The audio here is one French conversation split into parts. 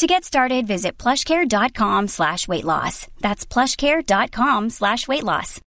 To get started, visit plushcare.com slash weight loss. That's plushcare.com slash weight loss.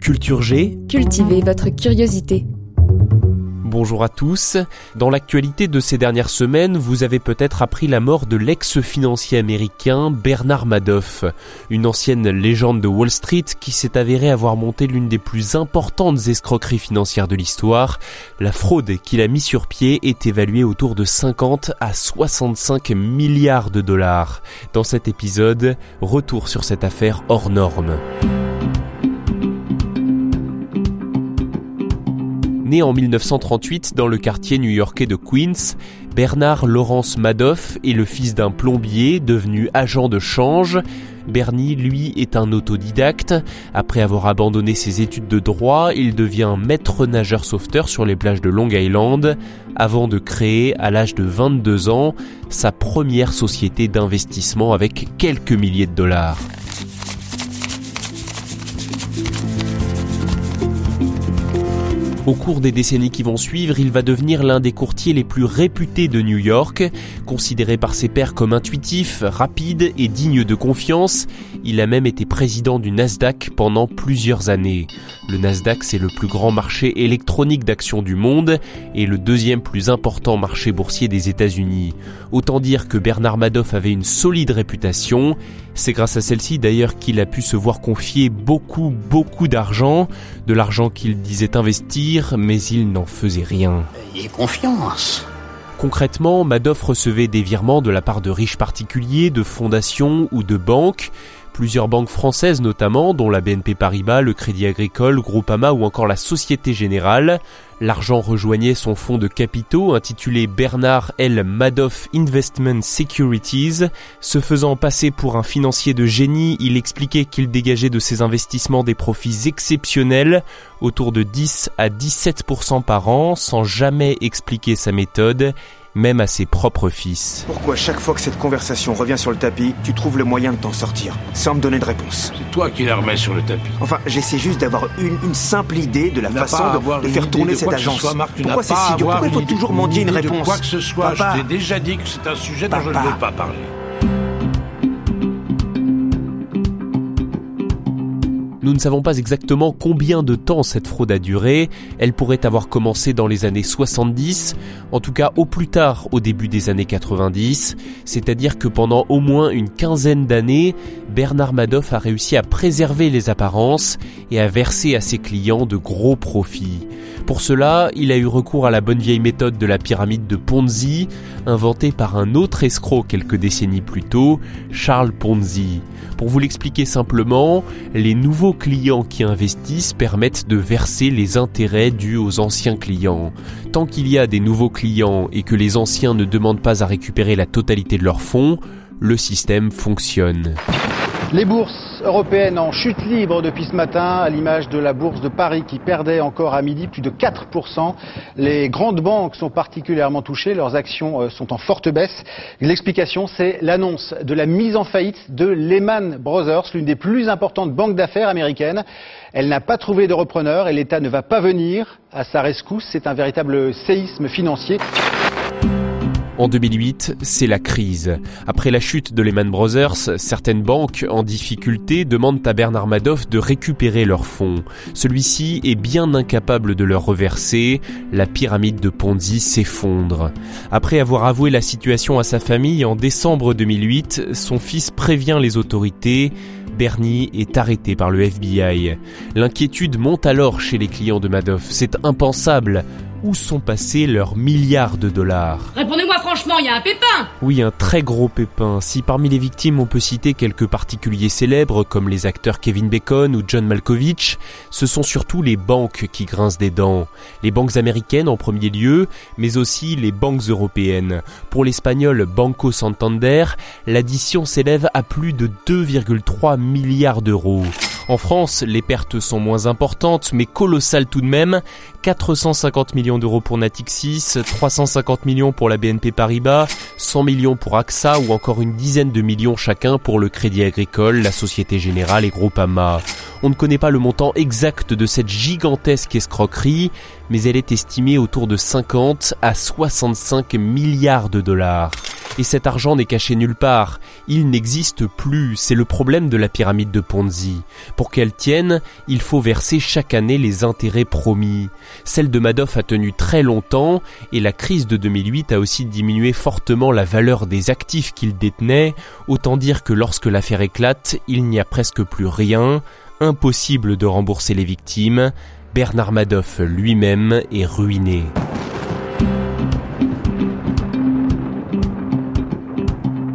Culture G. Cultivez votre curiosité. Bonjour à tous. Dans l'actualité de ces dernières semaines, vous avez peut-être appris la mort de l'ex-financier américain Bernard Madoff, une ancienne légende de Wall Street qui s'est avéré avoir monté l'une des plus importantes escroqueries financières de l'histoire. La fraude qu'il a mis sur pied est évaluée autour de 50 à 65 milliards de dollars. Dans cet épisode, retour sur cette affaire hors norme. Né en 1938 dans le quartier new-yorkais de Queens, Bernard Lawrence Madoff est le fils d'un plombier devenu agent de change. Bernie, lui, est un autodidacte. Après avoir abandonné ses études de droit, il devient maître nageur sauveteur sur les plages de Long Island avant de créer, à l'âge de 22 ans, sa première société d'investissement avec quelques milliers de dollars. Au cours des décennies qui vont suivre, il va devenir l'un des courtiers les plus réputés de New York. Considéré par ses pairs comme intuitif, rapide et digne de confiance, il a même été président du Nasdaq pendant plusieurs années. Le Nasdaq, c'est le plus grand marché électronique d'actions du monde et le deuxième plus important marché boursier des États-Unis. Autant dire que Bernard Madoff avait une solide réputation. C'est grâce à celle-ci d'ailleurs qu'il a pu se voir confier beaucoup, beaucoup d'argent, de l'argent qu'il disait mais il n'en faisait rien. Ayez confiance. Concrètement, Madoff recevait des virements de la part de riches particuliers, de fondations ou de banques, Plusieurs banques françaises notamment, dont la BNP Paribas, le Crédit Agricole, Groupama ou encore la Société Générale. L'argent rejoignait son fonds de capitaux intitulé Bernard L. Madoff Investment Securities. Se faisant passer pour un financier de génie, il expliquait qu'il dégageait de ses investissements des profits exceptionnels, autour de 10 à 17% par an, sans jamais expliquer sa méthode même à ses propres fils. Pourquoi chaque fois que cette conversation revient sur le tapis, tu trouves le moyen de t'en sortir, sans me donner de réponse? C'est toi qui la remets sur le tapis. Enfin, j'essaie juste d'avoir une, une, simple idée de la façon de, de faire tourner cette agence. Soit, Marc, Pourquoi c'est si dur? Pourquoi il faut toujours mendier une, une réponse? Quoi que ce soit, Papa. je t'ai déjà dit que c'est un sujet dont Papa. je ne veux pas parler. Nous ne savons pas exactement combien de temps cette fraude a duré. Elle pourrait avoir commencé dans les années 70, en tout cas au plus tard au début des années 90. C'est-à-dire que pendant au moins une quinzaine d'années, Bernard Madoff a réussi à préserver les apparences et à verser à ses clients de gros profits. Pour cela, il a eu recours à la bonne vieille méthode de la pyramide de Ponzi, inventée par un autre escroc quelques décennies plus tôt, Charles Ponzi. Pour vous l'expliquer simplement, les nouveaux clients qui investissent permettent de verser les intérêts dus aux anciens clients. Tant qu'il y a des nouveaux clients et que les anciens ne demandent pas à récupérer la totalité de leurs fonds, le système fonctionne. Les bourses européennes en chute libre depuis ce matin, à l'image de la bourse de Paris qui perdait encore à midi plus de 4%. Les grandes banques sont particulièrement touchées, leurs actions sont en forte baisse. L'explication, c'est l'annonce de la mise en faillite de Lehman Brothers, l'une des plus importantes banques d'affaires américaines. Elle n'a pas trouvé de repreneur et l'État ne va pas venir à sa rescousse. C'est un véritable séisme financier. En 2008, c'est la crise. Après la chute de Lehman Brothers, certaines banques en difficulté demandent à Bernard Madoff de récupérer leurs fonds. Celui-ci est bien incapable de leur reverser. La pyramide de Ponzi s'effondre. Après avoir avoué la situation à sa famille en décembre 2008, son fils prévient les autorités. Bernie est arrêté par le FBI. L'inquiétude monte alors chez les clients de Madoff. C'est impensable. Où sont passés leurs milliards de dollars Répondez-moi franchement, il y a un pépin Oui, un très gros pépin. Si parmi les victimes on peut citer quelques particuliers célèbres comme les acteurs Kevin Bacon ou John Malkovich, ce sont surtout les banques qui grincent des dents. Les banques américaines en premier lieu, mais aussi les banques européennes. Pour l'espagnol Banco Santander, l'addition s'élève à plus de 2,3 milliards d'euros. En France, les pertes sont moins importantes, mais colossales tout de même. 450 millions d'euros pour Natixis, 350 millions pour la BNP Paribas, 100 millions pour AXA ou encore une dizaine de millions chacun pour le Crédit Agricole, la Société Générale et Groupama. On ne connaît pas le montant exact de cette gigantesque escroquerie, mais elle est estimée autour de 50 à 65 milliards de dollars. Et cet argent n'est caché nulle part. Il n'existe plus. C'est le problème de la pyramide de Ponzi. Pour qu'elle tienne, il faut verser chaque année les intérêts promis. Celle de Madoff a tenu très longtemps et la crise de 2008 a aussi diminué fortement la valeur des actifs qu'il détenait. Autant dire que lorsque l'affaire éclate, il n'y a presque plus rien. Impossible de rembourser les victimes. Bernard Madoff lui-même est ruiné.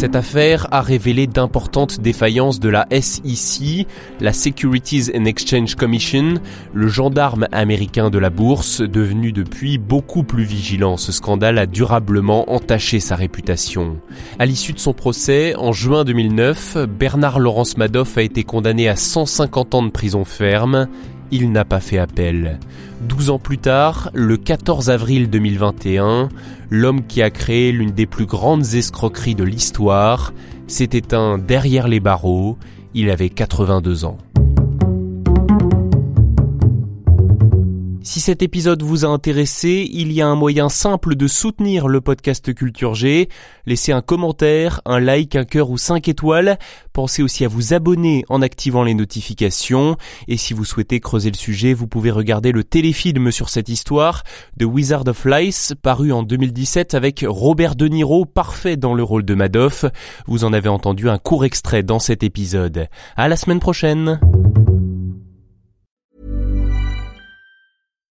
Cette affaire a révélé d'importantes défaillances de la SEC, la Securities and Exchange Commission, le gendarme américain de la bourse, devenu depuis beaucoup plus vigilant. Ce scandale a durablement entaché sa réputation. À l'issue de son procès, en juin 2009, Bernard Laurence Madoff a été condamné à 150 ans de prison ferme il n'a pas fait appel. Douze ans plus tard, le 14 avril 2021, l'homme qui a créé l'une des plus grandes escroqueries de l'histoire s'est éteint derrière les barreaux, il avait 82 ans. Si cet épisode vous a intéressé, il y a un moyen simple de soutenir le podcast Culture G. Laissez un commentaire, un like, un cœur ou 5 étoiles. Pensez aussi à vous abonner en activant les notifications. Et si vous souhaitez creuser le sujet, vous pouvez regarder le téléfilm sur cette histoire de Wizard of Lice, paru en 2017 avec Robert De Niro, parfait dans le rôle de Madoff. Vous en avez entendu un court extrait dans cet épisode. À la semaine prochaine!